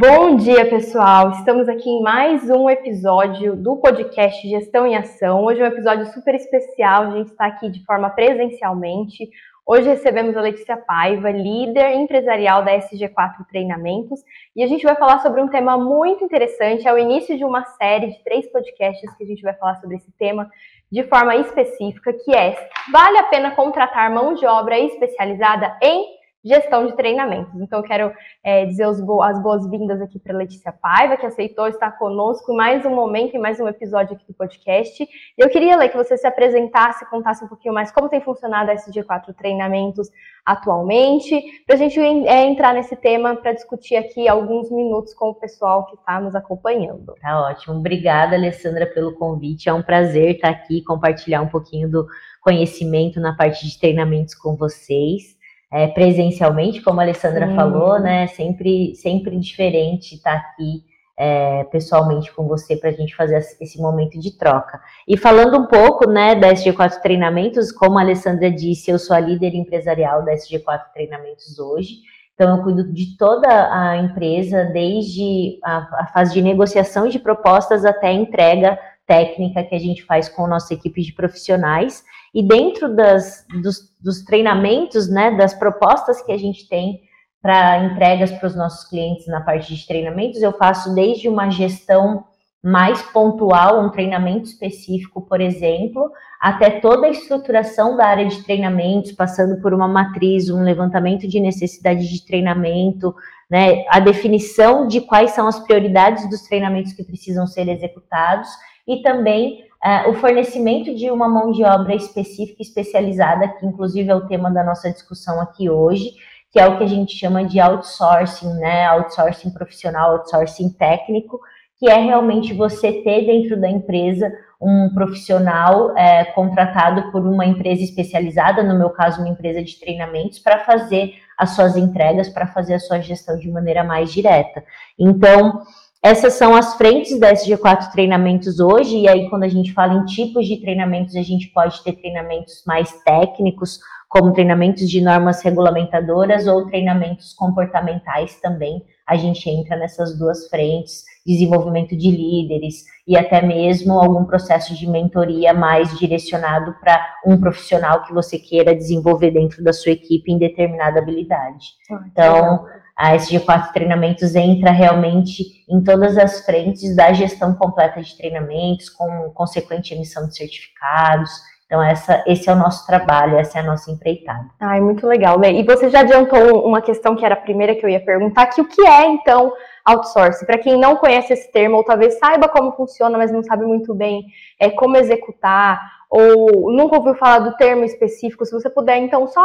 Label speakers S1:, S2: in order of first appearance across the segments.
S1: Bom dia, pessoal! Estamos aqui em mais um episódio do podcast Gestão em Ação. Hoje é um episódio super especial, a gente está aqui de forma presencialmente. Hoje recebemos a Letícia Paiva, líder empresarial da SG4 Treinamentos, e a gente vai falar sobre um tema muito interessante. É o início de uma série de três podcasts que a gente vai falar sobre esse tema de forma específica, que é: vale a pena contratar mão de obra especializada em gestão de treinamentos. Então, quero é, dizer as boas-vindas aqui para Letícia Paiva, que aceitou estar conosco em mais um momento, em mais um episódio aqui do podcast. E eu queria, Lê, que você se apresentasse, contasse um pouquinho mais como tem funcionado a SG4 Treinamentos atualmente, para a gente é, entrar nesse tema para discutir aqui alguns minutos com o pessoal que está nos acompanhando.
S2: Tá ótimo. Obrigada, Alessandra, pelo convite. É um prazer estar aqui, compartilhar um pouquinho do conhecimento na parte de treinamentos com vocês é, presencialmente, como a Alessandra Sim. falou, né? Sempre, sempre diferente estar tá aqui é, pessoalmente com você para a gente fazer esse momento de troca. E falando um pouco, né, da SG4 Treinamentos, como a Alessandra disse, eu sou a líder empresarial da SG4 Treinamentos hoje. Então, eu cuido de toda a empresa, desde a, a fase de negociação de propostas até a entrega técnica que a gente faz com a nossa equipe de profissionais. E dentro das, dos, dos treinamentos, né, das propostas que a gente tem para entregas para os nossos clientes na parte de treinamentos, eu faço desde uma gestão mais pontual, um treinamento específico, por exemplo, até toda a estruturação da área de treinamentos, passando por uma matriz, um levantamento de necessidade de treinamento, né, a definição de quais são as prioridades dos treinamentos que precisam ser executados e também uh, o fornecimento de uma mão de obra específica, especializada, que inclusive é o tema da nossa discussão aqui hoje, que é o que a gente chama de outsourcing, né? Outsourcing profissional, outsourcing técnico, que é realmente você ter dentro da empresa um profissional é, contratado por uma empresa especializada, no meu caso, uma empresa de treinamentos, para fazer as suas entregas, para fazer a sua gestão de maneira mais direta. Então, essas são as frentes da SG4 treinamentos hoje, e aí quando a gente fala em tipos de treinamentos, a gente pode ter treinamentos mais técnicos, como treinamentos de normas regulamentadoras ou treinamentos comportamentais também. A gente entra nessas duas frentes, desenvolvimento de líderes e até mesmo algum processo de mentoria mais direcionado para um profissional que você queira desenvolver dentro da sua equipe em determinada habilidade. Ah, então, a SG4 Treinamentos entra realmente em todas as frentes da gestão completa de treinamentos, com consequente emissão de certificados. Então, essa, esse é o nosso trabalho, essa é a nossa empreitada.
S1: Ai, muito legal? E você já adiantou uma questão que era a primeira que eu ia perguntar, que o que é, então, outsourcing? Para quem não conhece esse termo, ou talvez saiba como funciona, mas não sabe muito bem é, como executar, ou nunca ouviu falar do termo específico, se você puder, então, só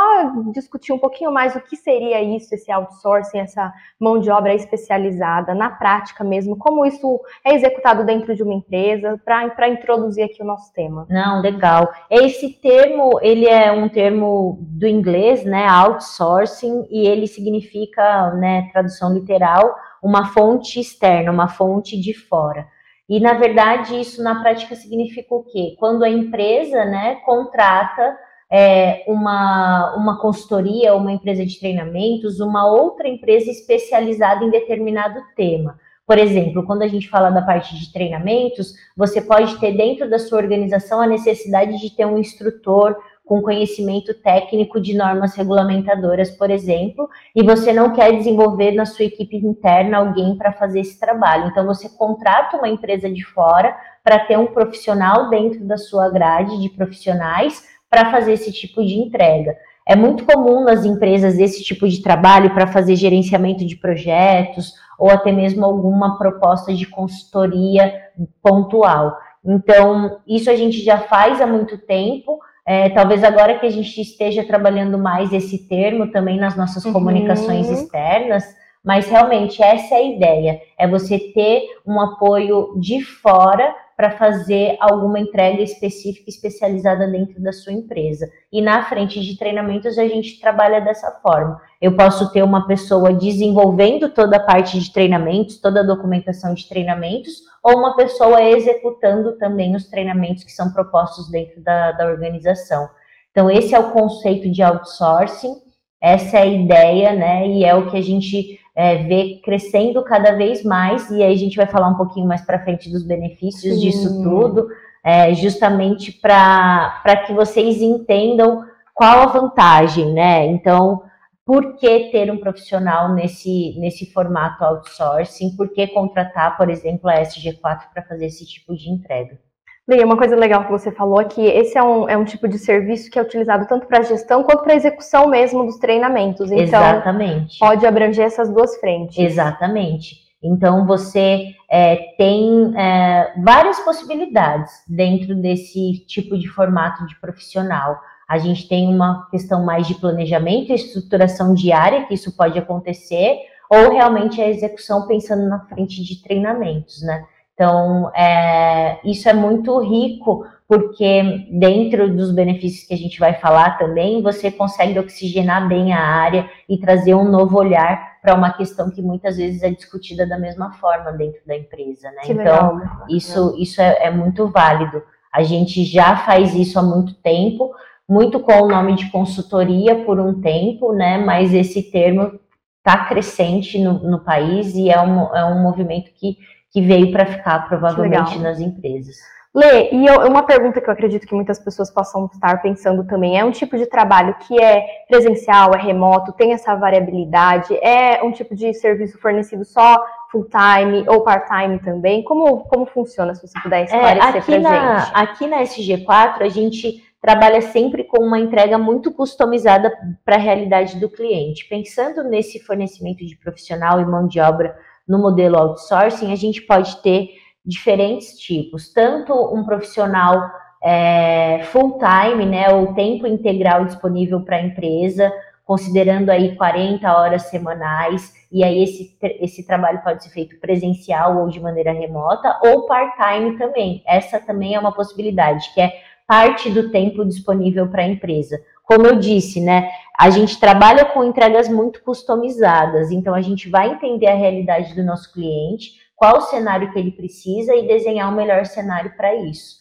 S1: discutir um pouquinho mais o que seria isso, esse outsourcing, essa mão de obra especializada, na prática mesmo, como isso é executado dentro de uma empresa, para introduzir aqui o nosso tema.
S2: Não, legal. Esse termo, ele é um termo do inglês, né, outsourcing, e ele significa, né, tradução literal, uma fonte externa, uma fonte de fora. E, na verdade, isso na prática significa o quê? Quando a empresa né, contrata é, uma, uma consultoria, uma empresa de treinamentos, uma outra empresa especializada em determinado tema. Por exemplo, quando a gente fala da parte de treinamentos, você pode ter dentro da sua organização a necessidade de ter um instrutor com conhecimento técnico de normas regulamentadoras, por exemplo, e você não quer desenvolver na sua equipe interna alguém para fazer esse trabalho. Então, você contrata uma empresa de fora para ter um profissional dentro da sua grade de profissionais para fazer esse tipo de entrega. É muito comum nas empresas esse tipo de trabalho para fazer gerenciamento de projetos ou até mesmo alguma proposta de consultoria pontual. Então, isso a gente já faz há muito tempo, é, talvez agora que a gente esteja trabalhando mais esse termo também nas nossas uhum. comunicações externas, mas realmente essa é a ideia: é você ter um apoio de fora para fazer alguma entrega específica, especializada dentro da sua empresa. E na frente de treinamentos a gente trabalha dessa forma. Eu posso ter uma pessoa desenvolvendo toda a parte de treinamentos, toda a documentação de treinamentos, ou uma pessoa executando também os treinamentos que são propostos dentro da, da organização. Então, esse é o conceito de outsourcing, essa é a ideia, né? E é o que a gente é, vê crescendo cada vez mais, e aí a gente vai falar um pouquinho mais para frente dos benefícios Sim. disso tudo, é, justamente para que vocês entendam qual a vantagem, né? Então, por que ter um profissional nesse, nesse formato outsourcing? Por que contratar, por exemplo, a SG4 para fazer esse tipo de entrega?
S1: Leia, uma coisa legal que você falou é que esse é um, é um tipo de serviço que é utilizado tanto para gestão quanto para execução mesmo dos treinamentos. Então,
S2: Exatamente.
S1: pode abranger essas duas frentes.
S2: Exatamente. Então, você é, tem é, várias possibilidades dentro desse tipo de formato de profissional. A gente tem uma questão mais de planejamento e estruturação diária, que isso pode acontecer, ou realmente a execução pensando na frente de treinamentos, né? Então, é, isso é muito rico, porque dentro dos benefícios que a gente vai falar também, você consegue oxigenar bem a área e trazer um novo olhar para uma questão que muitas vezes é discutida da mesma forma dentro da empresa, né?
S1: Que
S2: então,
S1: legal.
S2: isso, isso é, é muito válido. A gente já faz isso há muito tempo, muito com o nome de consultoria por um tempo, né? Mas esse termo está crescente no, no, país e é um, é um movimento que que veio para ficar provavelmente nas empresas.
S1: Lê, e eu, uma pergunta que eu acredito que muitas pessoas possam estar pensando também, é um tipo de trabalho que é presencial, é remoto, tem essa variabilidade, é um tipo de serviço fornecido só full time ou part time também? Como, como funciona, se você puder é, esclarecer é,
S2: aqui
S1: na,
S2: gente? Aqui na SG4, a gente trabalha sempre com uma entrega muito customizada para a realidade do cliente. Pensando nesse fornecimento de profissional e mão de obra no modelo outsourcing, a gente pode ter diferentes tipos, tanto um profissional é, full time, né, ou tempo integral disponível para a empresa, considerando aí 40 horas semanais, e aí esse, esse trabalho pode ser feito presencial ou de maneira remota, ou part-time também. Essa também é uma possibilidade, que é parte do tempo disponível para a empresa. Como eu disse, né, a gente trabalha com entregas muito customizadas, então a gente vai entender a realidade do nosso cliente, qual o cenário que ele precisa e desenhar o melhor cenário para isso,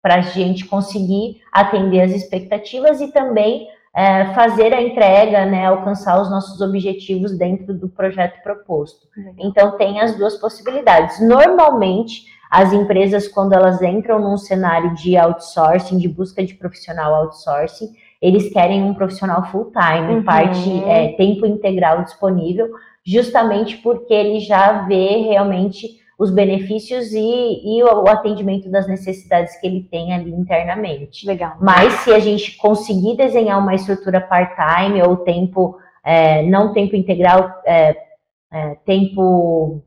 S2: para a gente conseguir atender as expectativas e também é, fazer a entrega, né, alcançar os nossos objetivos dentro do projeto proposto. Então tem as duas possibilidades. Normalmente as empresas quando elas entram num cenário de outsourcing, de busca de profissional outsourcing, eles querem um profissional full time, uhum. parte é, tempo integral disponível, justamente porque ele já vê realmente os benefícios e, e o atendimento das necessidades que ele tem ali internamente.
S1: Legal.
S2: Mas se a gente conseguir desenhar uma estrutura part-time ou tempo, é, não tempo integral, é, é, tempo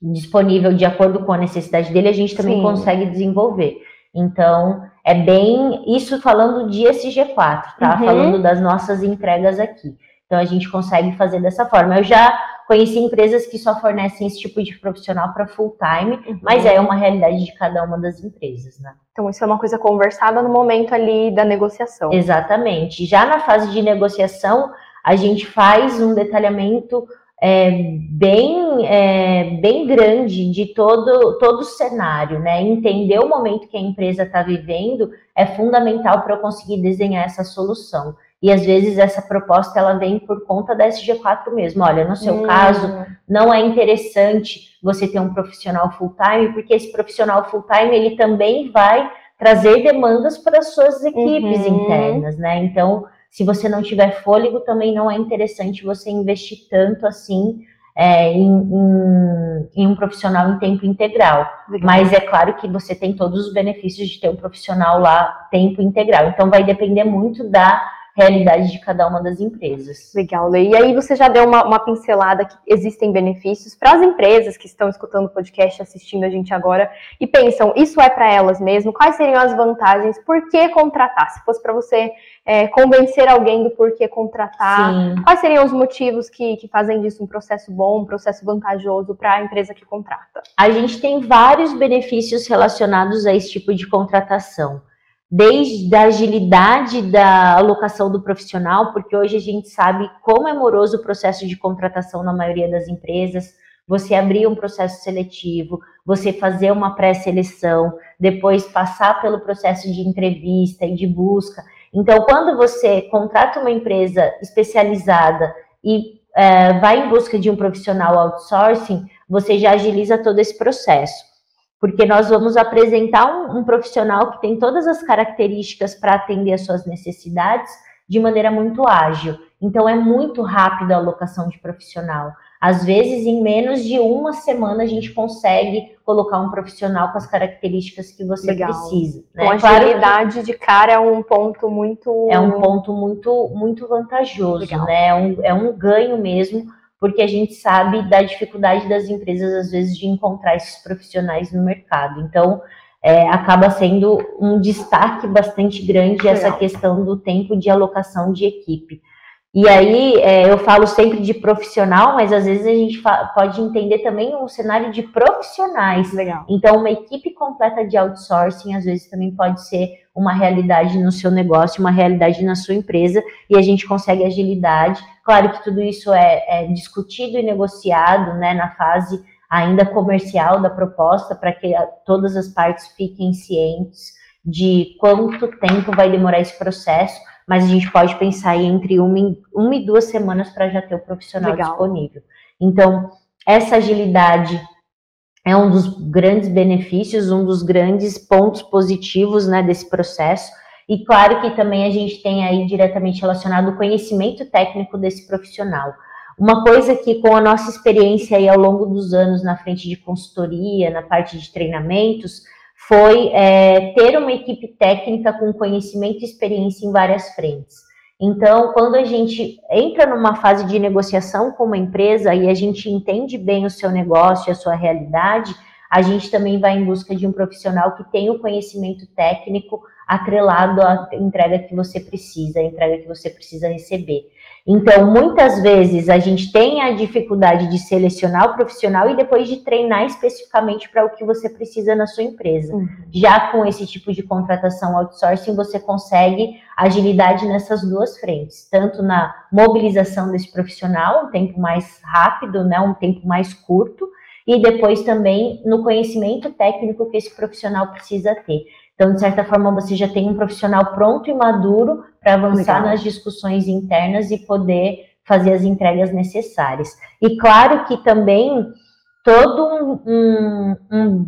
S2: disponível de acordo com a necessidade dele, a gente também Sim. consegue desenvolver. Então, é bem isso falando de SG4, tá? Uhum. Falando das nossas entregas aqui. Então, a gente consegue fazer dessa forma. Eu já conheci empresas que só fornecem esse tipo de profissional para full time, uhum. mas é uma realidade de cada uma das empresas, né?
S1: Então, isso é uma coisa conversada no momento ali da negociação.
S2: Exatamente. Já na fase de negociação, a gente faz um detalhamento é, bem, é, bem grande de todo, todo o cenário, né? Entender o momento que a empresa está vivendo é fundamental para eu conseguir desenhar essa solução. E às vezes essa proposta ela vem por conta da SG4 mesmo. Olha, no seu hum. caso, não é interessante você ter um profissional full time, porque esse profissional full time ele também vai trazer demandas para as suas equipes uhum. internas, né? Então, se você não tiver fôlego, também não é interessante você investir tanto assim é, em, em, em, um profissional em tempo integral. Legal. Mas é claro que você tem todos os benefícios de ter um profissional lá tempo integral. Então vai depender muito da realidade de cada uma das empresas.
S1: Legal, Lei. E aí você já deu uma, uma pincelada que existem benefícios para as empresas que estão escutando o podcast, assistindo a gente agora e pensam, isso é para elas mesmo? Quais seriam as vantagens? Por que contratar? Se fosse para você é, convencer alguém do porquê contratar, Sim. quais seriam os motivos que, que fazem disso um processo bom, um processo vantajoso para a empresa que contrata?
S2: A gente tem vários benefícios relacionados a esse tipo de contratação desde a agilidade da alocação do profissional, porque hoje a gente sabe como é moroso o processo de contratação na maioria das empresas. Você abrir um processo seletivo, você fazer uma pré-seleção, depois passar pelo processo de entrevista e de busca. Então, quando você contrata uma empresa especializada e é, vai em busca de um profissional outsourcing, você já agiliza todo esse processo. Porque nós vamos apresentar um, um profissional que tem todas as características para atender às suas necessidades de maneira muito ágil. Então, é muito rápido a alocação de profissional. Às vezes, em menos de uma semana, a gente consegue colocar um profissional com as características que você Legal. precisa.
S1: Né? A agilidade de cara é um ponto muito.
S2: É um ponto muito, muito vantajoso, Legal. né? É um, é um ganho mesmo, porque a gente sabe da dificuldade das empresas, às vezes, de encontrar esses profissionais no mercado. Então, é, acaba sendo um destaque bastante grande Legal. essa questão do tempo de alocação de equipe. E aí é, eu falo sempre de profissional, mas às vezes a gente pode entender também um cenário de profissionais.
S1: Legal.
S2: Então, uma equipe completa de outsourcing às vezes também pode ser uma realidade no seu negócio, uma realidade na sua empresa, e a gente consegue agilidade. Claro que tudo isso é, é discutido e negociado né, na fase ainda comercial da proposta, para que todas as partes fiquem cientes de quanto tempo vai demorar esse processo mas a gente pode pensar aí entre uma, uma e duas semanas para já ter o profissional Legal. disponível. Então, essa agilidade é um dos grandes benefícios, um dos grandes pontos positivos né, desse processo. E claro que também a gente tem aí diretamente relacionado o conhecimento técnico desse profissional. Uma coisa que com a nossa experiência aí ao longo dos anos na frente de consultoria, na parte de treinamentos, foi é, ter uma equipe técnica com conhecimento e experiência em várias frentes. Então, quando a gente entra numa fase de negociação com uma empresa e a gente entende bem o seu negócio, a sua realidade, a gente também vai em busca de um profissional que tenha o conhecimento técnico atrelado à entrega que você precisa, a entrega que você precisa receber. Então, muitas vezes a gente tem a dificuldade de selecionar o profissional e depois de treinar especificamente para o que você precisa na sua empresa. Uhum. Já com esse tipo de contratação outsourcing, você consegue agilidade nessas duas frentes, tanto na mobilização desse profissional, um tempo mais rápido, né, um tempo mais curto, e depois também no conhecimento técnico que esse profissional precisa ter. Então, de certa forma, você já tem um profissional pronto e maduro para avançar Legal. nas discussões internas e poder fazer as entregas necessárias. E claro que também todo um, um,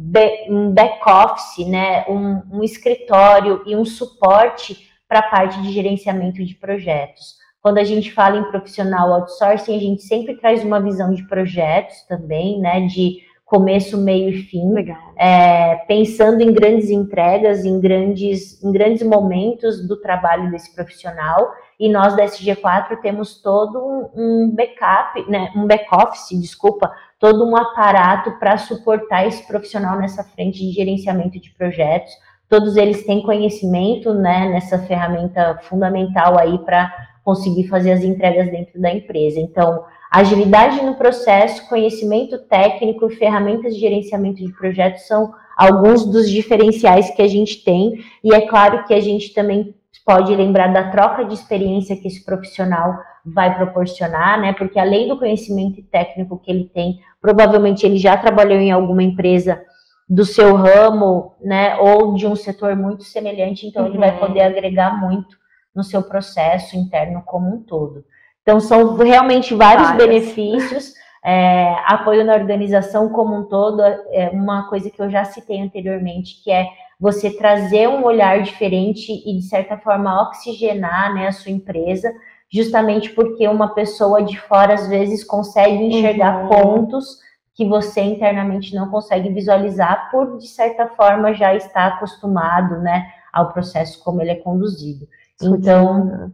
S2: um back-office, né, um, um escritório e um suporte para a parte de gerenciamento de projetos. Quando a gente fala em profissional outsourcing, a gente sempre traz uma visão de projetos também, né, de começo, meio e fim, é, pensando em grandes entregas, em grandes, em grandes momentos do trabalho desse profissional. E nós da SG4 temos todo um, backup, né, um back-office, desculpa, todo um aparato para suportar esse profissional nessa frente de gerenciamento de projetos. Todos eles têm conhecimento né, nessa ferramenta fundamental aí para conseguir fazer as entregas dentro da empresa. Então, Agilidade no processo, conhecimento técnico e ferramentas de gerenciamento de projetos são alguns dos diferenciais que a gente tem, e é claro que a gente também pode lembrar da troca de experiência que esse profissional vai proporcionar, né? Porque além do conhecimento técnico que ele tem, provavelmente ele já trabalhou em alguma empresa do seu ramo, né? Ou de um setor muito semelhante, então uhum. ele vai uhum. poder agregar muito no seu processo interno como um todo. Então, são realmente vários Várias. benefícios. É, apoio na organização como um todo, é uma coisa que eu já citei anteriormente, que é você trazer um olhar diferente e, de certa forma, oxigenar né, a sua empresa, justamente porque uma pessoa de fora, às vezes, consegue enxergar uhum. pontos que você internamente não consegue visualizar, por, de certa forma, já estar acostumado né, ao processo como ele é conduzido. Então,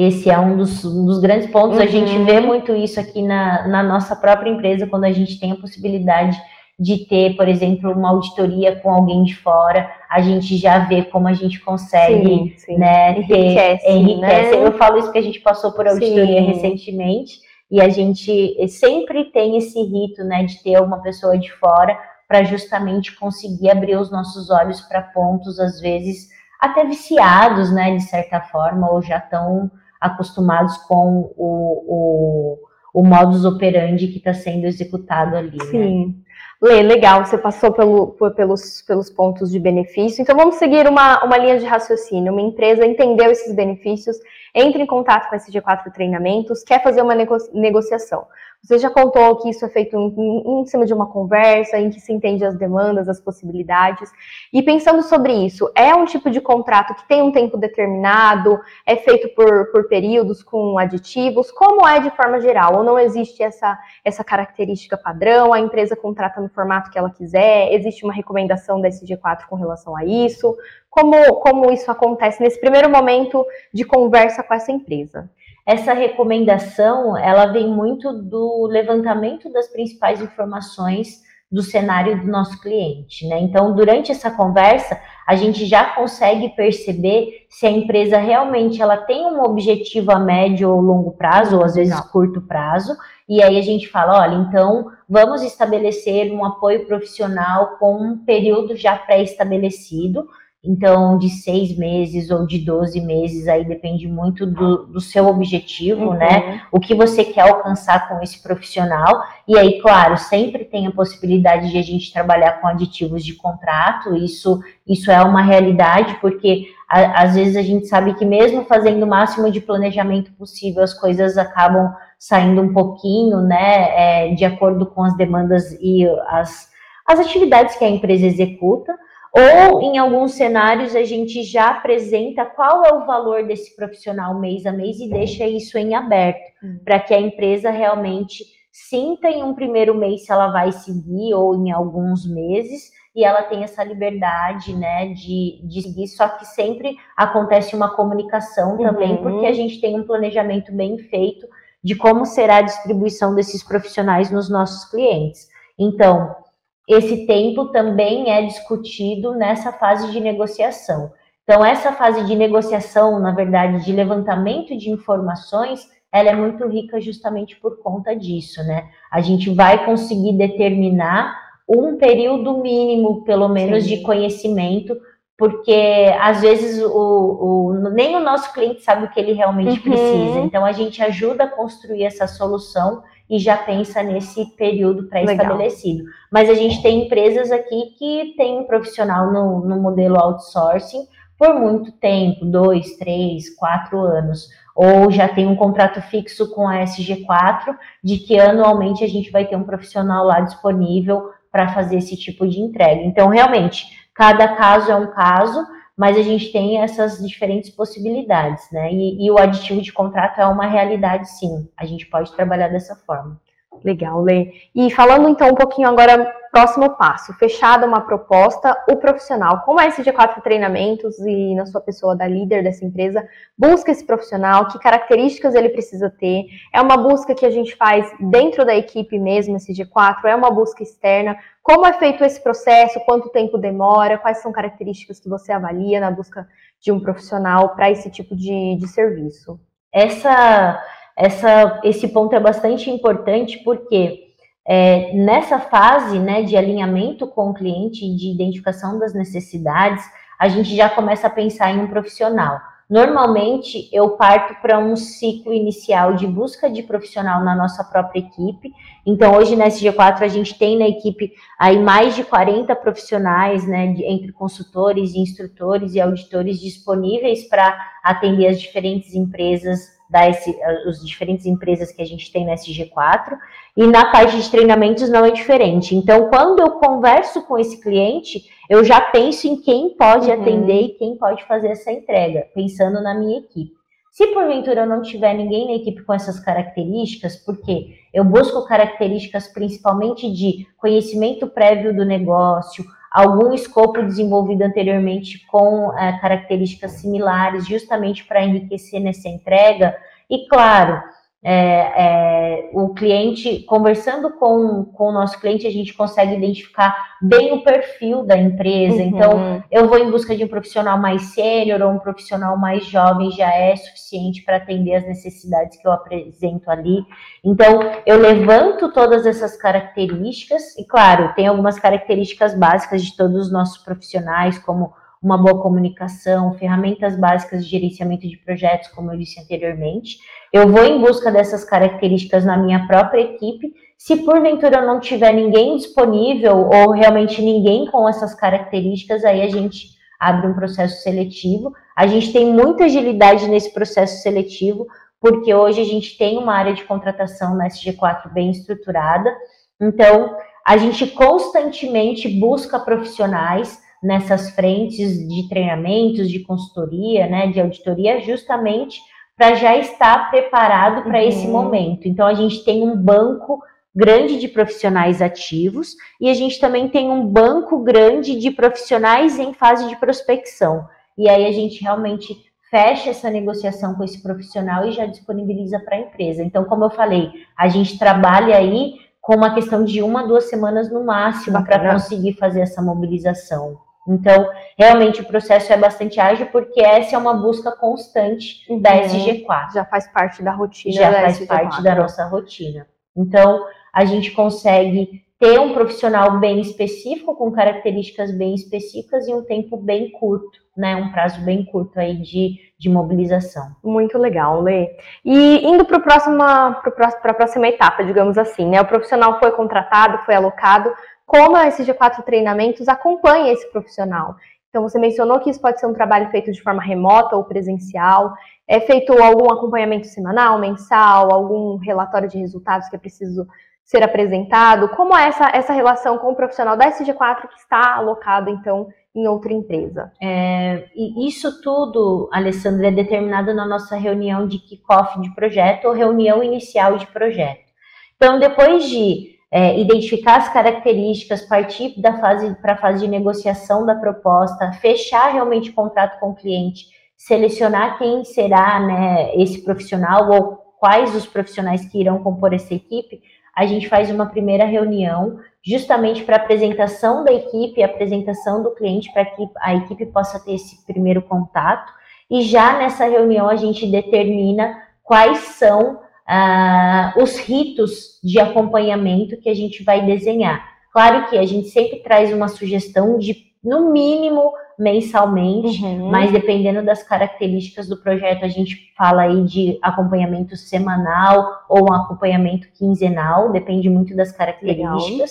S2: esse é um dos, um dos grandes pontos. Uhum. A gente uhum. vê muito isso aqui na, na nossa própria empresa, quando a gente tem a possibilidade de ter, por exemplo, uma auditoria com alguém de fora, a gente já vê como a gente consegue, sim, sim. né, enriquece, ter, enriquece. Né? Eu falo isso porque a gente passou por auditoria sim. recentemente e a gente sempre tem esse rito, né, de ter uma pessoa de fora para justamente conseguir abrir os nossos olhos para pontos às vezes até viciados, né, de certa forma, ou já tão acostumados com o, o, o modus operandi que está sendo executado ali. Né?
S1: Sim. Né? Lê, legal, você passou pelo, pelos, pelos pontos de benefício. Então, vamos seguir uma, uma linha de raciocínio. Uma empresa entendeu esses benefícios, entra em contato com a SG4 Treinamentos, quer fazer uma nego negociação. Você já contou que isso é feito em, em, cima de uma conversa, em que se entende as demandas, as possibilidades. E pensando sobre isso, é um tipo de contrato que tem um tempo determinado, é feito por, por períodos com aditivos? Como é de forma geral? Ou não existe essa, essa característica padrão? A empresa contrata no formato que ela quiser? Existe uma recomendação da SG4 com relação a isso? Como, como isso acontece nesse primeiro momento de conversa com essa empresa?
S2: Essa recomendação ela vem muito do levantamento das principais informações do cenário do nosso cliente, né? Então, durante essa conversa, a gente já consegue perceber se a empresa realmente ela tem um objetivo a médio ou longo prazo, ou às vezes Não. curto prazo, e aí a gente fala, olha, então vamos estabelecer um apoio profissional com um período já pré-estabelecido, então, de seis meses ou de 12 meses, aí depende muito do, do seu objetivo, né? uhum. né? O que você quer alcançar com esse profissional. E aí, claro, sempre tem a possibilidade de a gente trabalhar com aditivos de contrato, isso, isso é uma realidade, porque a, às vezes a gente sabe que mesmo fazendo o máximo de planejamento possível, as coisas acabam saindo um pouquinho, né? É, de acordo com as demandas e as, as atividades que a empresa executa. Ou, em alguns cenários, a gente já apresenta qual é o valor desse profissional mês a mês e deixa isso em aberto, uhum. para que a empresa realmente sinta em um primeiro mês se ela vai seguir ou em alguns meses e ela tem essa liberdade, né, de, de seguir, só que sempre acontece uma comunicação também, uhum. porque a gente tem um planejamento bem feito de como será a distribuição desses profissionais nos nossos clientes. Então, esse tempo também é discutido nessa fase de negociação. Então, essa fase de negociação, na verdade, de levantamento de informações, ela é muito rica justamente por conta disso, né? A gente vai conseguir determinar um período mínimo, pelo menos, Sim. de conhecimento, porque às vezes o, o, nem o nosso cliente sabe o que ele realmente uhum. precisa. Então, a gente ajuda a construir essa solução e já pensa nesse período pré-estabelecido. Mas a gente tem empresas aqui que tem um profissional no, no modelo outsourcing por muito tempo, dois, três, quatro anos, ou já tem um contrato fixo com a SG4, de que anualmente a gente vai ter um profissional lá disponível para fazer esse tipo de entrega. Então, realmente, cada caso é um caso, mas a gente tem essas diferentes possibilidades, né? E, e, o aditivo de contrato é uma realidade, sim. A gente pode trabalhar dessa forma.
S1: Legal, Lê. E falando então um pouquinho agora, próximo passo, fechada uma proposta, o profissional, como é esse G4 Treinamentos e na sua pessoa da líder dessa empresa, busca esse profissional, que características ele precisa ter, é uma busca que a gente faz dentro da equipe mesmo, esse G4, é uma busca externa, como é feito esse processo, quanto tempo demora, quais são características que você avalia na busca de um profissional para esse tipo de, de serviço?
S2: Essa essa, esse ponto é bastante importante porque é, nessa fase né, de alinhamento com o cliente e de identificação das necessidades, a gente já começa a pensar em um profissional. Normalmente, eu parto para um ciclo inicial de busca de profissional na nossa própria equipe. Então, hoje na SG4, a gente tem na equipe aí mais de 40 profissionais, né, de, entre consultores, instrutores e auditores disponíveis para atender as diferentes empresas das as diferentes empresas que a gente tem na SG4, e na parte de treinamentos não é diferente. Então, quando eu converso com esse cliente, eu já penso em quem pode uhum. atender e quem pode fazer essa entrega, pensando na minha equipe. Se porventura eu não tiver ninguém na equipe com essas características, porque eu busco características principalmente de conhecimento prévio do negócio, algum escopo desenvolvido anteriormente com é, características similares, justamente para enriquecer nessa entrega. E claro, é, é, o cliente, conversando com, com o nosso cliente, a gente consegue identificar bem o perfil da empresa. Uhum. Então, eu vou em busca de um profissional mais sênior ou um profissional mais jovem, já é suficiente para atender as necessidades que eu apresento ali. Então, eu levanto todas essas características, e claro, tem algumas características básicas de todos os nossos profissionais, como uma boa comunicação, ferramentas básicas de gerenciamento de projetos, como eu disse anteriormente. Eu vou em busca dessas características na minha própria equipe Se porventura não tiver ninguém disponível ou realmente ninguém com essas características, aí a gente abre um processo seletivo. A gente tem muita agilidade nesse processo seletivo, porque hoje a gente tem uma área de contratação na SG4 bem estruturada. Então, a gente constantemente busca profissionais nessas frentes de treinamentos, de consultoria, né, de auditoria, justamente para já estar preparado para uhum. esse momento. Então, a gente tem um banco grande de profissionais ativos e a gente também tem um banco grande de profissionais em fase de prospecção. E aí a gente realmente fecha essa negociação com esse profissional e já disponibiliza para a empresa. Então, como eu falei, a gente trabalha aí com uma questão de uma, duas semanas no máximo para conseguir fazer essa mobilização. Então, realmente o processo é bastante ágil porque essa é uma busca constante uhum. da SG4.
S1: Já faz parte da rotina.
S2: Já faz SG4. parte da nossa rotina. Então, a gente consegue ter um profissional bem específico, com características bem específicas e um tempo bem curto, né? Um prazo bem curto aí de, de mobilização.
S1: Muito legal, Lê. E indo para a próxima etapa, digamos assim, né? O profissional foi contratado, foi alocado. Como a SG4 Treinamentos acompanha esse profissional? Então, você mencionou que isso pode ser um trabalho feito de forma remota ou presencial. É feito algum acompanhamento semanal, mensal, algum relatório de resultados que é preciso ser apresentado? Como é essa, essa relação com o profissional da SG4 que está alocado, então, em outra empresa?
S2: É, e isso tudo, Alessandra, é determinado na nossa reunião de kickoff de projeto ou reunião inicial de projeto. Então, depois de é, identificar as características, partir da fase para a fase de negociação da proposta, fechar realmente o contrato com o cliente, selecionar quem será né, esse profissional ou quais os profissionais que irão compor essa equipe, a gente faz uma primeira reunião justamente para apresentação da equipe, apresentação do cliente, para que a equipe possa ter esse primeiro contato. E já nessa reunião a gente determina quais são ah, os ritos de acompanhamento que a gente vai desenhar. Claro que a gente sempre traz uma sugestão de, no mínimo, mensalmente, uhum. mas dependendo das características do projeto, a gente fala aí de acompanhamento semanal ou um acompanhamento quinzenal, depende muito das características. Legal.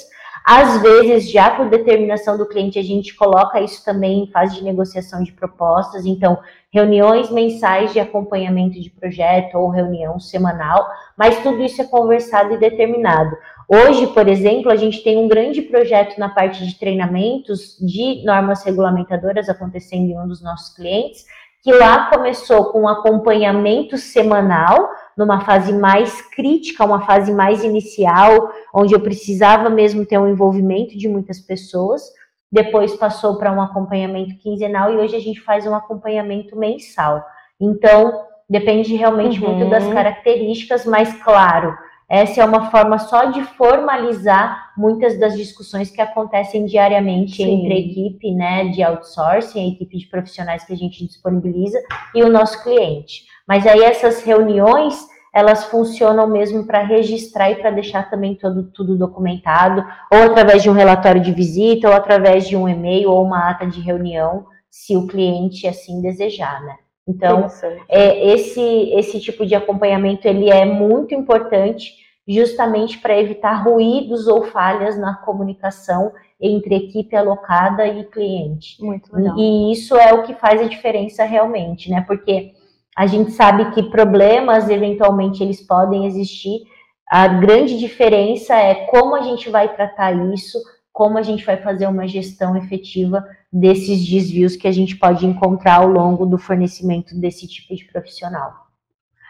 S2: Às vezes, já por determinação do cliente, a gente coloca isso também em fase de negociação de propostas, então, reuniões mensais de acompanhamento de projeto ou reunião semanal, mas tudo isso é conversado e determinado. Hoje, por exemplo, a gente tem um grande projeto na parte de treinamentos de normas regulamentadoras acontecendo em um dos nossos clientes, que lá começou com um acompanhamento semanal, numa fase mais crítica, uma fase mais inicial, onde eu precisava mesmo ter um envolvimento de muitas pessoas. Depois passou para um acompanhamento quinzenal e hoje a gente faz um acompanhamento mensal. Então, depende realmente uhum. muito das características, mas claro, essa é uma forma só de formalizar muitas das discussões que acontecem diariamente Sim. entre a equipe né, de outsourcing, a equipe de profissionais que a gente disponibiliza e o nosso cliente. Mas aí essas reuniões elas funcionam mesmo para registrar e para deixar também todo, tudo documentado, ou através de um relatório de visita, ou através de um e-mail ou uma ata de reunião, se o cliente assim desejar, né? Então, é, esse, esse tipo de acompanhamento ele é muito importante justamente para evitar ruídos ou falhas na comunicação entre equipe alocada e cliente.
S1: Muito legal.
S2: E, e isso é o que faz a diferença realmente, né? Porque a gente sabe que problemas eventualmente eles podem existir. A grande diferença é como a gente vai tratar isso, como a gente vai fazer uma gestão efetiva desses desvios que a gente pode encontrar ao longo do fornecimento desse tipo de profissional.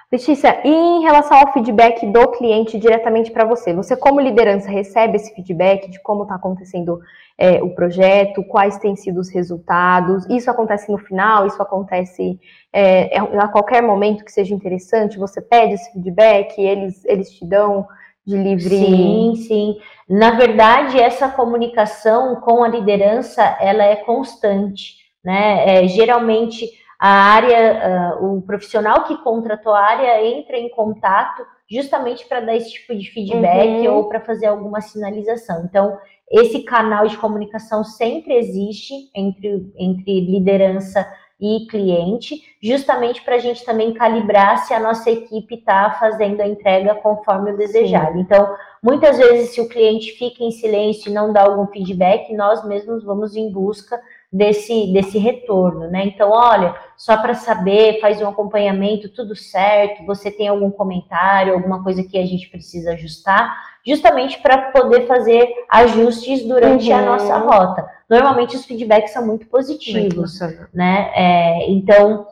S1: Letícia, e em relação ao feedback do cliente diretamente para você, você como liderança recebe esse feedback de como está acontecendo é, o projeto, quais têm sido os resultados? Isso acontece no final? Isso acontece é, a qualquer momento que seja interessante? Você pede esse feedback, eles, eles te dão? de livre.
S2: Sim, sim. Na verdade, essa comunicação com a liderança ela é constante, né? É, geralmente a área, uh, o profissional que contratou a área entra em contato justamente para dar esse tipo de feedback uhum. ou para fazer alguma sinalização. Então, esse canal de comunicação sempre existe entre, entre liderança e cliente, justamente para a gente também calibrar se a nossa equipe está fazendo a entrega conforme o desejado. Sim. Então, muitas vezes, se o cliente fica em silêncio e não dá algum feedback, nós mesmos vamos em busca desse, desse retorno, né? Então, olha, só para saber, faz um acompanhamento, tudo certo, você tem algum comentário, alguma coisa que a gente precisa ajustar, justamente para poder fazer ajustes durante uhum. a nossa rota. Normalmente os feedbacks são muito positivos, muito né? É, então,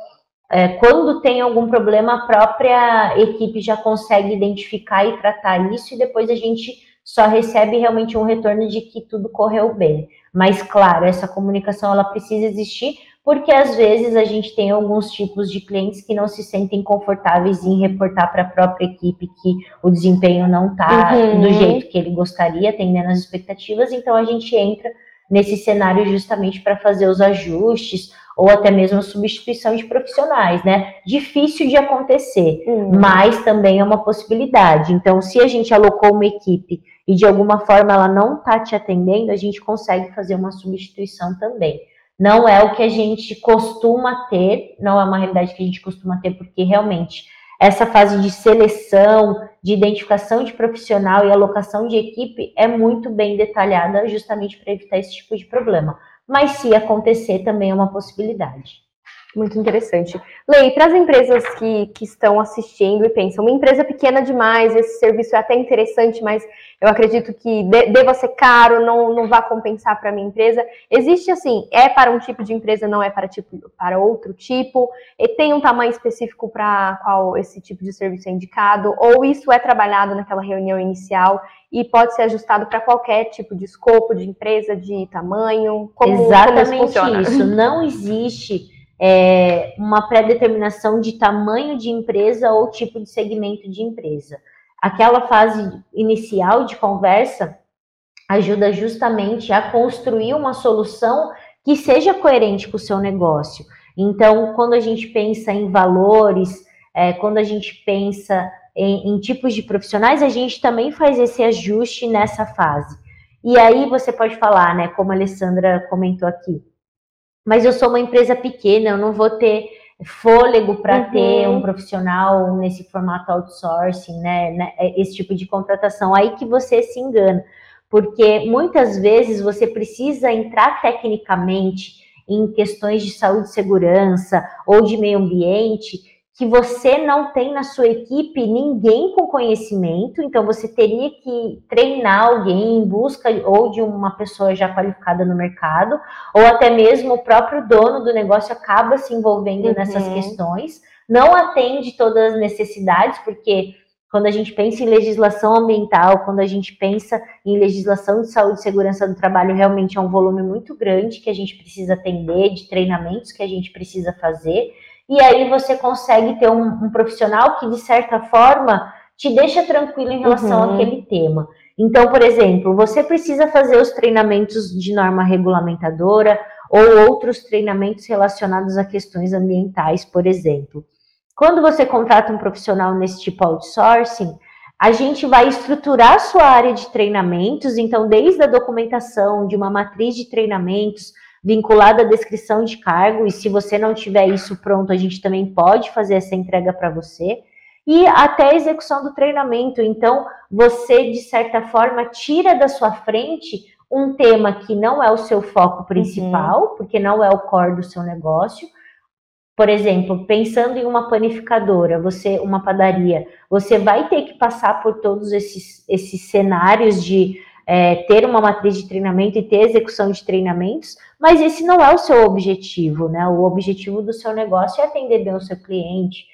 S2: é, quando tem algum problema, a própria equipe já consegue identificar e tratar isso, e depois a gente só recebe realmente um retorno de que tudo correu bem. Mas claro, essa comunicação ela precisa existir porque às vezes a gente tem alguns tipos de clientes que não se sentem confortáveis em reportar para a própria equipe que o desempenho não está uhum. do jeito que ele gostaria, atendendo as expectativas, então a gente entra nesse cenário justamente para fazer os ajustes ou até mesmo a substituição de profissionais, né? Difícil de acontecer, uhum. mas também é uma possibilidade. Então, se a gente alocou uma equipe e de alguma forma ela não está te atendendo, a gente consegue fazer uma substituição também. Não é o que a gente costuma ter, não é uma realidade que a gente costuma ter, porque realmente essa fase de seleção, de identificação de profissional e alocação de equipe é muito bem detalhada, justamente para evitar esse tipo de problema. Mas se acontecer, também é uma possibilidade.
S1: Muito interessante. Lei, para as empresas que, que estão assistindo e pensam, uma empresa pequena demais, esse serviço é até interessante, mas eu acredito que de, deva ser caro, não, não vai compensar para a minha empresa. Existe assim, é para um tipo de empresa, não é para, tipo, para outro tipo, e tem um tamanho específico para qual esse tipo de serviço é indicado, ou isso é trabalhado naquela reunião inicial e pode ser ajustado para qualquer tipo de escopo de empresa, de tamanho,
S2: como, Exatamente como isso, isso. Não existe é, uma pré-determinação de tamanho de empresa ou tipo de segmento de empresa. Aquela fase inicial de conversa ajuda justamente a construir uma solução que seja coerente com o seu negócio. Então, quando a gente pensa em valores, é, quando a gente pensa em, em tipos de profissionais, a gente também faz esse ajuste nessa fase. E aí você pode falar, né, como a Alessandra comentou aqui, mas eu sou uma empresa pequena, eu não vou ter fôlego para uhum. ter um profissional nesse formato outsourcing, né, né, é esse tipo de contratação. Aí que você se engana, porque muitas vezes você precisa entrar tecnicamente em questões de saúde e segurança ou de meio ambiente que você não tem na sua equipe ninguém com conhecimento, então você teria que treinar alguém em busca ou de uma pessoa já qualificada no mercado, ou até mesmo o próprio dono do negócio acaba se envolvendo uhum. nessas questões, não atende todas as necessidades, porque quando a gente pensa em legislação ambiental, quando a gente pensa em legislação de saúde e segurança do trabalho, realmente é um volume muito grande que a gente precisa atender, de treinamentos que a gente precisa fazer e aí você consegue ter um, um profissional que, de certa forma, te deixa tranquilo em relação uhum. àquele tema. Então, por exemplo, você precisa fazer os treinamentos de norma regulamentadora ou outros treinamentos relacionados a questões ambientais, por exemplo. Quando você contrata um profissional nesse tipo outsourcing, a gente vai estruturar a sua área de treinamentos, então, desde a documentação de uma matriz de treinamentos, vinculado à descrição de cargo, e se você não tiver isso pronto, a gente também pode fazer essa entrega para você. E até a execução do treinamento. Então, você, de certa forma, tira da sua frente um tema que não é o seu foco principal, uhum. porque não é o core do seu negócio. Por exemplo, pensando em uma panificadora, você, uma padaria, você vai ter que passar por todos esses, esses cenários de é, ter uma matriz de treinamento e ter execução de treinamentos, mas esse não é o seu objetivo, né? O objetivo do seu negócio é atender bem o seu cliente,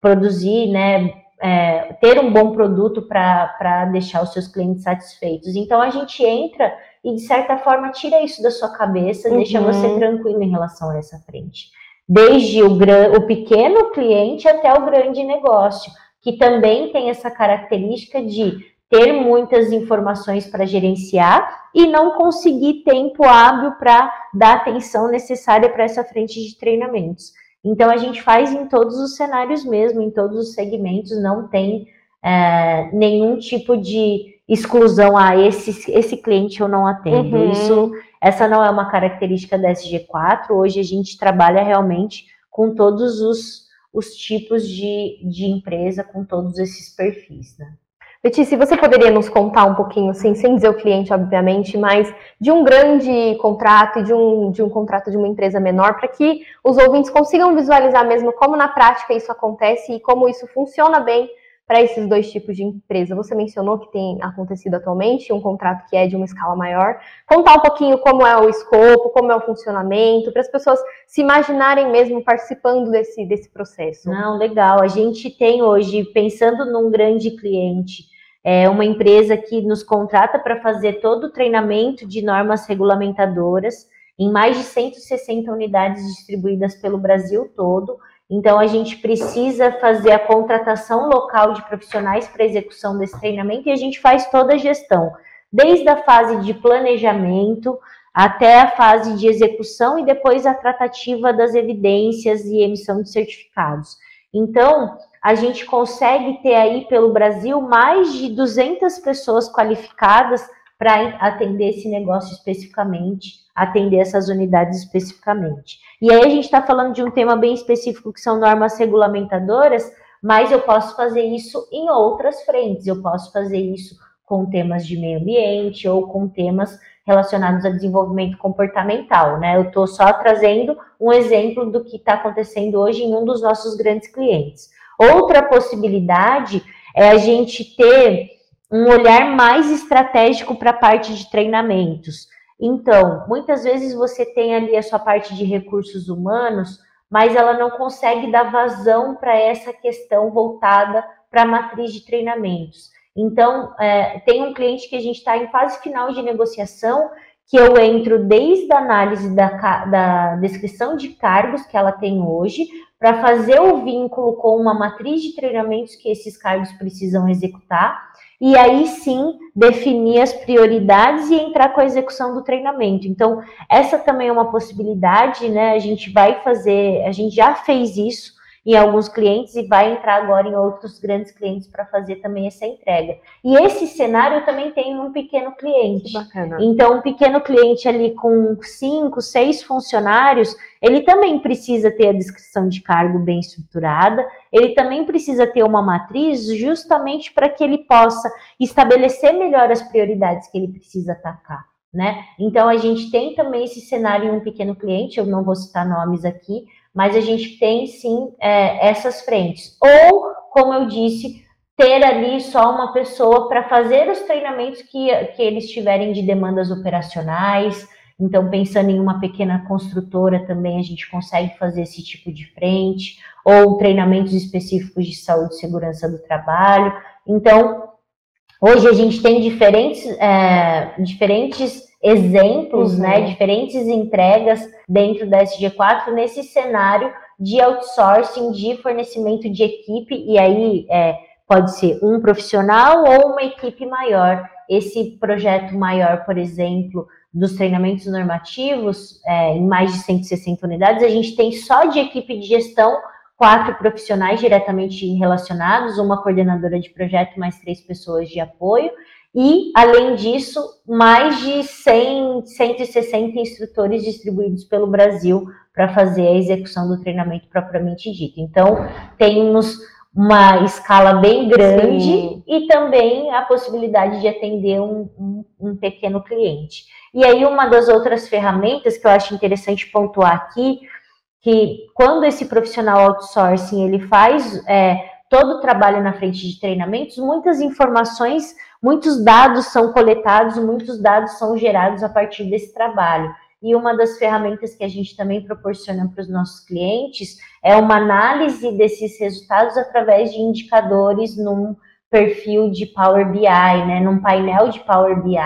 S2: produzir, né? É, ter um bom produto para deixar os seus clientes satisfeitos. Então a gente entra e, de certa forma, tira isso da sua cabeça, uhum. deixa você tranquilo em relação a essa frente. Desde o, gran, o pequeno cliente até o grande negócio, que também tem essa característica de ter muitas informações para gerenciar e não conseguir tempo hábil para dar atenção necessária para essa frente de treinamentos. Então, a gente faz em todos os cenários mesmo, em todos os segmentos, não tem é, nenhum tipo de, exclusão a esse, esse cliente eu não atendo.
S1: Uhum.
S2: Isso, essa não é uma característica da SG4. Hoje a gente trabalha realmente com todos os, os tipos de, de empresa, com todos esses perfis. Né?
S1: Letícia, você poderia nos contar um pouquinho, assim, sem dizer o cliente, obviamente, mas de um grande contrato e de um, de um contrato de uma empresa menor, para que os ouvintes consigam visualizar mesmo como na prática isso acontece e como isso funciona bem para esses dois tipos de empresa? Você mencionou que tem acontecido atualmente um contrato que é de uma escala maior. Contar um pouquinho como é o escopo, como é o funcionamento, para as pessoas se imaginarem mesmo participando desse, desse processo.
S2: Não, legal. A gente tem hoje, pensando num grande cliente, é uma empresa que nos contrata para fazer todo o treinamento de normas regulamentadoras em mais de 160 unidades distribuídas pelo Brasil todo então, a gente precisa fazer a contratação local de profissionais para execução desse treinamento e a gente faz toda a gestão, desde a fase de planejamento até a fase de execução e depois a tratativa das evidências e emissão de certificados. Então, a gente consegue ter aí pelo Brasil mais de 200 pessoas qualificadas para atender esse negócio especificamente, atender essas unidades especificamente. E aí a gente está falando de um tema bem específico que são normas regulamentadoras, mas eu posso fazer isso em outras frentes. Eu posso fazer isso com temas de meio ambiente ou com temas relacionados a desenvolvimento comportamental, né? Eu estou só trazendo um exemplo do que está acontecendo hoje em um dos nossos grandes clientes. Outra possibilidade é a gente ter um olhar mais estratégico para a parte de treinamentos. Então, muitas vezes você tem ali a sua parte de recursos humanos, mas ela não consegue dar vazão para essa questão voltada para a matriz de treinamentos. Então, é, tem um cliente que a gente está em fase final de negociação, que eu entro desde a análise da, da descrição de cargos que ela tem hoje, para fazer o vínculo com uma matriz de treinamentos que esses cargos precisam executar e aí sim definir as prioridades e entrar com a execução do treinamento. Então, essa também é uma possibilidade, né? A gente vai fazer, a gente já fez isso em alguns clientes e vai entrar agora em outros grandes clientes para fazer também essa entrega. E esse cenário também tem um pequeno cliente. Então, um pequeno cliente ali com cinco, seis funcionários, ele também precisa ter a descrição de cargo bem estruturada, ele também precisa ter uma matriz justamente para que ele possa estabelecer melhor as prioridades que ele precisa atacar. Né? Então a gente tem também esse cenário em um pequeno cliente, eu não vou citar nomes aqui, mas a gente tem sim é, essas frentes. Ou, como eu disse, ter ali só uma pessoa para fazer os treinamentos que, que eles tiverem de demandas operacionais. Então, pensando em uma pequena construtora também, a gente consegue fazer esse tipo de frente, ou treinamentos específicos de saúde e segurança do trabalho. Então, hoje a gente tem diferentes, é, diferentes exemplos, né, uhum. né, diferentes entregas dentro da SG4 nesse cenário de outsourcing, de fornecimento de equipe, e aí é, pode ser um profissional ou uma equipe maior. Esse projeto maior, por exemplo, dos treinamentos normativos, é, em mais de 160 unidades, a gente tem só de equipe de gestão quatro profissionais diretamente relacionados, uma coordenadora de projeto, mais três pessoas de apoio, e, além disso, mais de 100, 160 instrutores distribuídos pelo Brasil para fazer a execução do treinamento propriamente dito. Então, temos uma escala bem grande Sim. e também a possibilidade de atender um, um, um, pequeno cliente. E aí, uma das outras ferramentas que eu acho interessante pontuar aqui, que quando esse profissional outsourcing ele faz é, todo o trabalho na frente de treinamentos, muitas informações Muitos dados são coletados, muitos dados são gerados a partir desse trabalho. E uma das ferramentas que a gente também proporciona para os nossos clientes é uma análise desses resultados através de indicadores num perfil de Power BI, né, num painel de Power BI,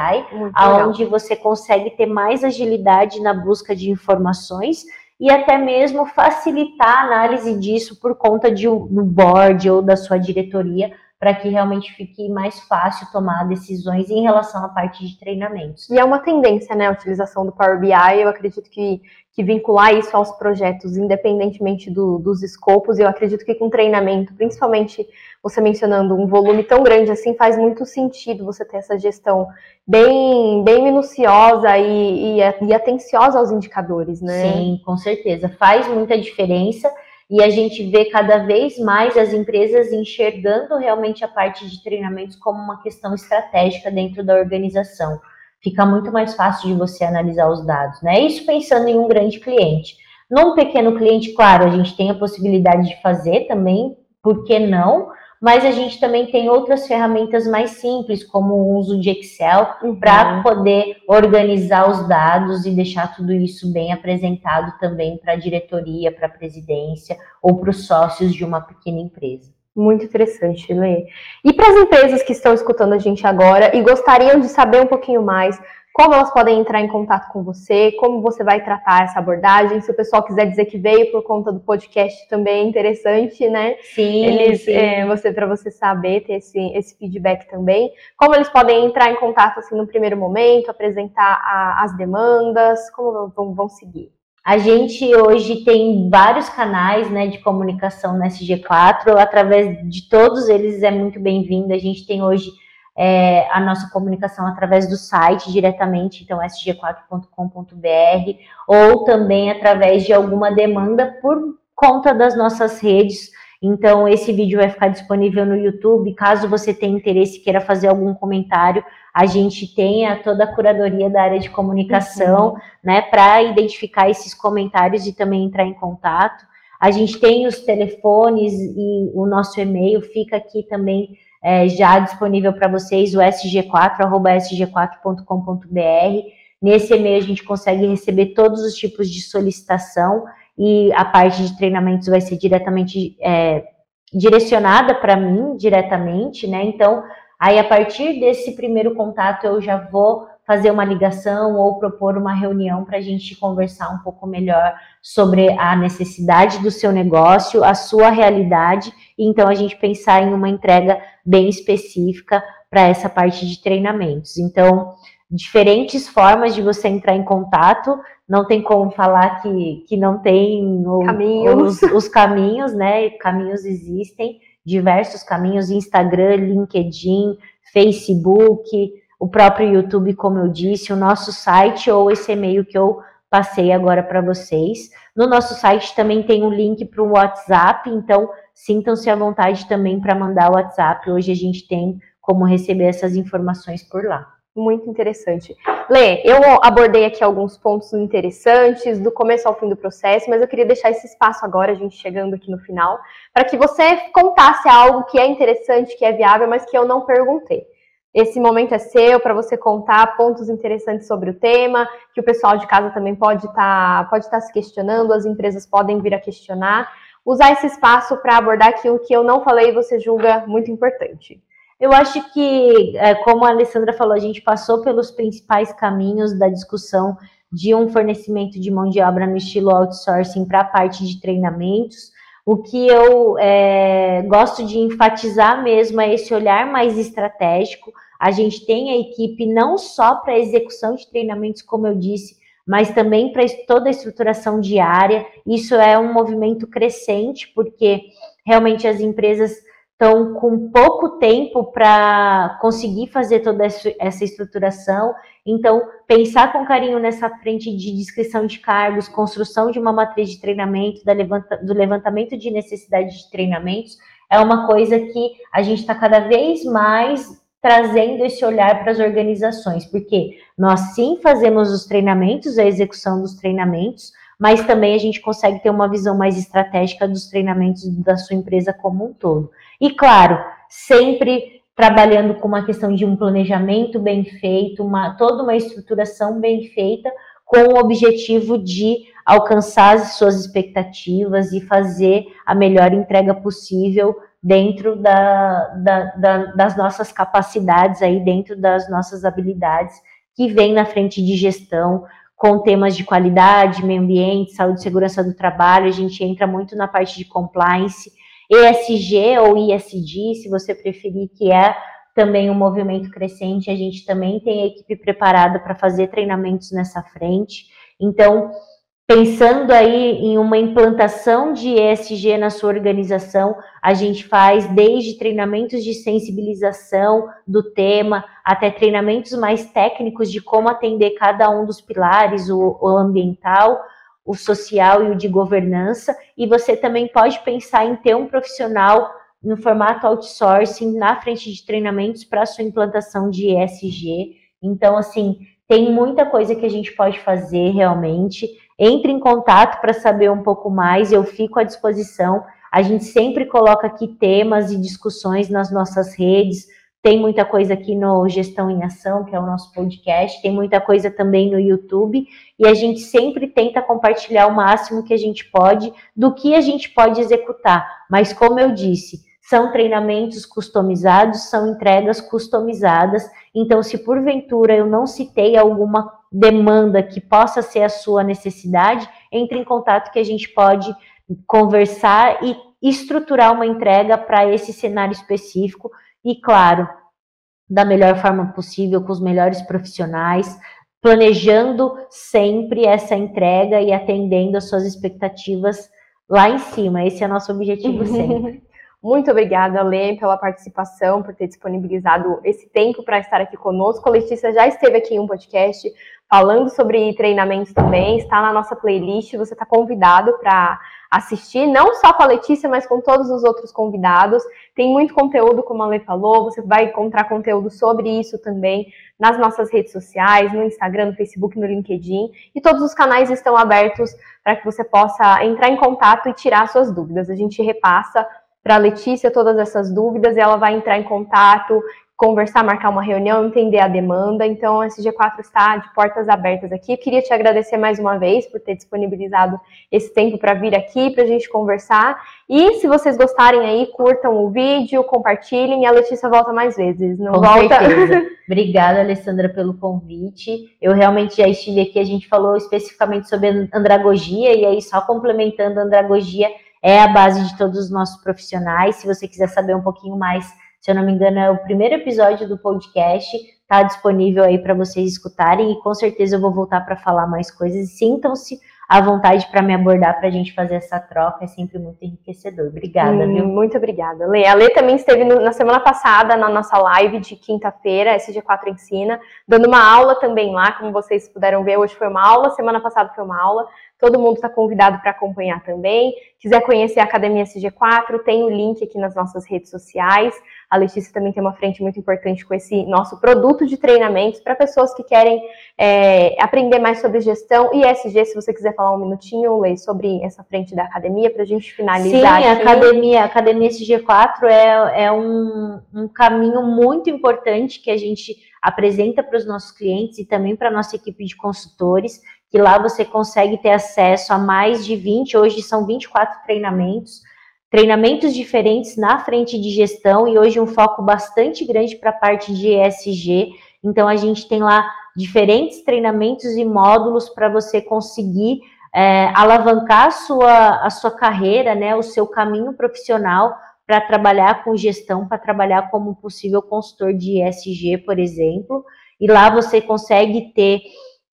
S2: onde você consegue ter mais agilidade na busca de informações e até mesmo facilitar a análise disso por conta de um board ou da sua diretoria para que realmente fique mais fácil tomar decisões em relação à parte de treinamentos.
S1: E é uma tendência, né, a utilização do Power BI, eu acredito que, que vincular isso aos projetos, independentemente do, dos escopos, eu acredito que com treinamento, principalmente você mencionando um volume tão grande assim, faz muito sentido você ter essa gestão bem, bem minuciosa e, e, e atenciosa aos indicadores, né?
S2: Sim, com certeza, faz muita diferença e a gente vê cada vez mais as empresas enxergando realmente a parte de treinamentos como uma questão estratégica dentro da organização. Fica muito mais fácil de você analisar os dados, né? Isso pensando em um grande cliente. Num pequeno cliente, claro, a gente tem a possibilidade de fazer também, por que não? Mas a gente também tem outras ferramentas mais simples, como o uso de Excel, uhum. para poder organizar os dados e deixar tudo isso bem apresentado também para a diretoria, para a presidência ou para os sócios de uma pequena empresa.
S1: Muito interessante, Lê. E para as empresas que estão escutando a gente agora e gostariam de saber um pouquinho mais como elas podem entrar em contato com você, como você vai tratar essa abordagem. Se o pessoal quiser dizer que veio por conta do podcast, também é interessante, né?
S2: Sim.
S1: Eles,
S2: sim.
S1: É, você para você saber ter esse, esse feedback também. Como eles podem entrar em contato assim no primeiro momento, apresentar a, as demandas, como vão, vão seguir?
S2: A gente hoje tem vários canais né, de comunicação na SG4, através de todos eles é muito bem-vindo. A gente tem hoje é, a nossa comunicação através do site diretamente, então sg4.com.br, ou também através de alguma demanda por conta das nossas redes. Então, esse vídeo vai ficar disponível no YouTube. Caso você tenha interesse e queira fazer algum comentário, a gente tem a toda a curadoria da área de comunicação, uhum. né, para identificar esses comentários e também entrar em contato. A gente tem os telefones e o nosso e-mail fica aqui também é, já disponível para vocês, o sg4, arroba sg4.com.br. Nesse e-mail a gente consegue receber todos os tipos de solicitação e a parte de treinamentos vai ser diretamente é, direcionada para mim, diretamente, né? Então, aí a partir desse primeiro contato eu já vou fazer uma ligação ou propor uma reunião para a gente conversar um pouco melhor sobre a necessidade do seu negócio, a sua realidade, e então a gente pensar em uma entrega bem específica para essa parte de treinamentos. Então, diferentes formas de você entrar em contato, não tem como falar que, que não tem o, caminhos. Os, os caminhos, né? Caminhos existem, diversos caminhos, Instagram, LinkedIn, Facebook, o próprio YouTube, como eu disse, o nosso site ou esse e-mail que eu passei agora para vocês. No nosso site também tem um link para o WhatsApp, então sintam-se à vontade também para mandar o WhatsApp. Hoje a gente tem como receber essas informações por lá.
S1: Muito interessante. Lê, eu abordei aqui alguns pontos interessantes do começo ao fim do processo, mas eu queria deixar esse espaço agora, a gente chegando aqui no final, para que você contasse algo que é interessante, que é viável, mas que eu não perguntei. Esse momento é seu para você contar pontos interessantes sobre o tema, que o pessoal de casa também pode estar tá, pode tá se questionando, as empresas podem vir a questionar. Usar esse espaço para abordar aquilo que eu não falei e você julga muito importante.
S2: Eu acho que, é, como a Alessandra falou, a gente passou pelos principais caminhos da discussão de um fornecimento de mão de obra no estilo outsourcing para a parte de treinamentos. O que eu é, gosto de enfatizar mesmo é esse olhar mais estratégico. A gente tem a equipe não só para execução de treinamentos, como eu disse, mas também para toda a estruturação diária. Isso é um movimento crescente, porque realmente as empresas estão com pouco tempo para conseguir fazer toda essa estruturação. Então, pensar com carinho nessa frente de descrição de cargos, construção de uma matriz de treinamento, do levantamento de necessidade de treinamentos, é uma coisa que a gente está cada vez mais trazendo esse olhar para as organizações, porque nós sim fazemos os treinamentos, a execução dos treinamentos, mas também a gente consegue ter uma visão mais estratégica dos treinamentos da sua empresa como um todo. E claro, sempre trabalhando com uma questão de um planejamento bem feito, uma, toda uma estruturação bem feita, com o objetivo de alcançar as suas expectativas e fazer a melhor entrega possível dentro da, da, da, das nossas capacidades aí, dentro das nossas habilidades que vem na frente de gestão, com temas de qualidade, meio ambiente, saúde e segurança do trabalho, a gente entra muito na parte de compliance, ESG ou ISD, se você preferir, que é também um movimento crescente. A gente também tem a equipe preparada para fazer treinamentos nessa frente. Então, pensando aí em uma implantação de ESG na sua organização, a gente faz desde treinamentos de sensibilização do tema até treinamentos mais técnicos de como atender cada um dos pilares, o, o ambiental, o social e o de governança. E você também pode pensar em ter um profissional no formato outsourcing na frente de treinamentos para sua implantação de ESG. Então, assim, tem muita coisa que a gente pode fazer realmente. Entre em contato para saber um pouco mais, eu fico à disposição. A gente sempre coloca aqui temas e discussões nas nossas redes. Tem muita coisa aqui no Gestão em Ação, que é o nosso podcast, tem muita coisa também no YouTube, e a gente sempre tenta compartilhar o máximo que a gente pode do que a gente pode executar. Mas, como eu disse, são treinamentos customizados, são entregas customizadas. Então, se porventura eu não citei alguma demanda que possa ser a sua necessidade, entre em contato que a gente pode conversar e estruturar uma entrega para esse cenário específico e, claro, da melhor forma possível, com os melhores profissionais, planejando sempre essa entrega e atendendo as suas expectativas lá em cima. Esse é o nosso objetivo sempre.
S1: Muito obrigada, Lê, pela participação, por ter disponibilizado esse tempo para estar aqui conosco. A Letícia já esteve aqui em um podcast falando sobre treinamentos também, está na nossa playlist. Você está convidado para assistir, não só com a Letícia, mas com todos os outros convidados. Tem muito conteúdo, como a Lê falou, você vai encontrar conteúdo sobre isso também nas nossas redes sociais, no Instagram, no Facebook, no LinkedIn. E todos os canais estão abertos para que você possa entrar em contato e tirar suas dúvidas. A gente repassa para a Letícia todas essas dúvidas, e ela vai entrar em contato, conversar, marcar uma reunião, entender a demanda. Então, a SG4 está de portas abertas aqui. queria te agradecer mais uma vez por ter disponibilizado esse tempo para vir aqui, para a gente conversar. E se vocês gostarem aí, curtam o vídeo, compartilhem. E a Letícia volta mais vezes, não
S2: Com
S1: volta?
S2: Certeza. Obrigada, Alessandra, pelo convite. Eu realmente já estive aqui, a gente falou especificamente sobre andragogia, e aí só complementando a andragogia, é a base de todos os nossos profissionais. Se você quiser saber um pouquinho mais, se eu não me engano, é o primeiro episódio do podcast, está disponível aí para vocês escutarem e com certeza eu vou voltar para falar mais coisas. Sintam-se à vontade para me abordar para a gente fazer essa troca, é sempre muito enriquecedor. Obrigada, hum, viu?
S1: Muito obrigada, Lê. A Lê também esteve no, na semana passada na nossa live de quinta-feira, SG4 Ensina, dando uma aula também lá, como vocês puderam ver, hoje foi uma aula, semana passada foi uma aula Todo mundo está convidado para acompanhar também. Quiser conhecer a Academia SG4, tem o link aqui nas nossas redes sociais. A Letícia também tem uma frente muito importante com esse nosso produto de treinamentos para pessoas que querem é, aprender mais sobre gestão e SG. Se você quiser falar um minutinho, Lei, sobre essa frente da academia, para a gente finalizar.
S2: Sim, a academia, a academia SG4 é, é um, um caminho muito importante que a gente apresenta para os nossos clientes e também para a nossa equipe de consultores que lá você consegue ter acesso a mais de 20, hoje são 24 treinamentos, treinamentos diferentes na frente de gestão e hoje um foco bastante grande para a parte de ESG. Então a gente tem lá diferentes treinamentos e módulos para você conseguir é, alavancar a sua, a sua carreira, né, o seu caminho profissional para trabalhar com gestão, para trabalhar como possível consultor de ESG, por exemplo. E lá você consegue ter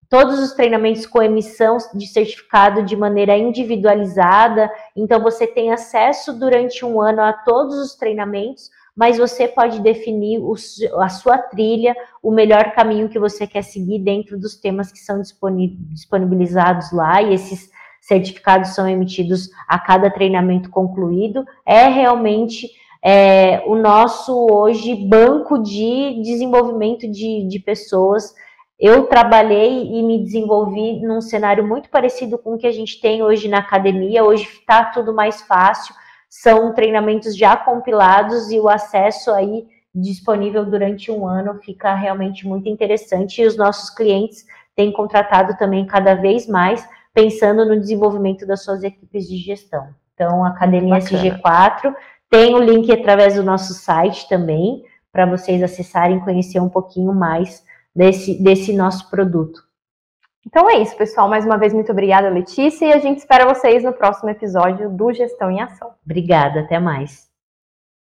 S2: todos os treinamentos com emissão de certificado de maneira individualizada. Então, você tem acesso durante um ano a todos os treinamentos, mas você pode definir o, a sua trilha, o melhor caminho que você quer seguir dentro dos temas que são disponibilizados lá, e esses certificados são emitidos a cada treinamento concluído. É realmente é, o nosso hoje banco de desenvolvimento de, de pessoas eu trabalhei e me desenvolvi num cenário muito parecido com o que a gente tem hoje na academia. Hoje está tudo mais fácil, são treinamentos já compilados e o acesso aí disponível durante um ano fica realmente muito interessante. E os nossos clientes têm contratado também cada vez mais, pensando no desenvolvimento das suas equipes de gestão. Então, a Academia Bacana. SG4 tem o link através do nosso site também, para vocês acessarem e conhecer um pouquinho mais desse, desse nosso produto.
S1: Então é isso, pessoal. Mais uma vez, muito obrigada, Letícia, e a gente espera vocês no próximo episódio do Gestão em Ação.
S2: Obrigada, até mais.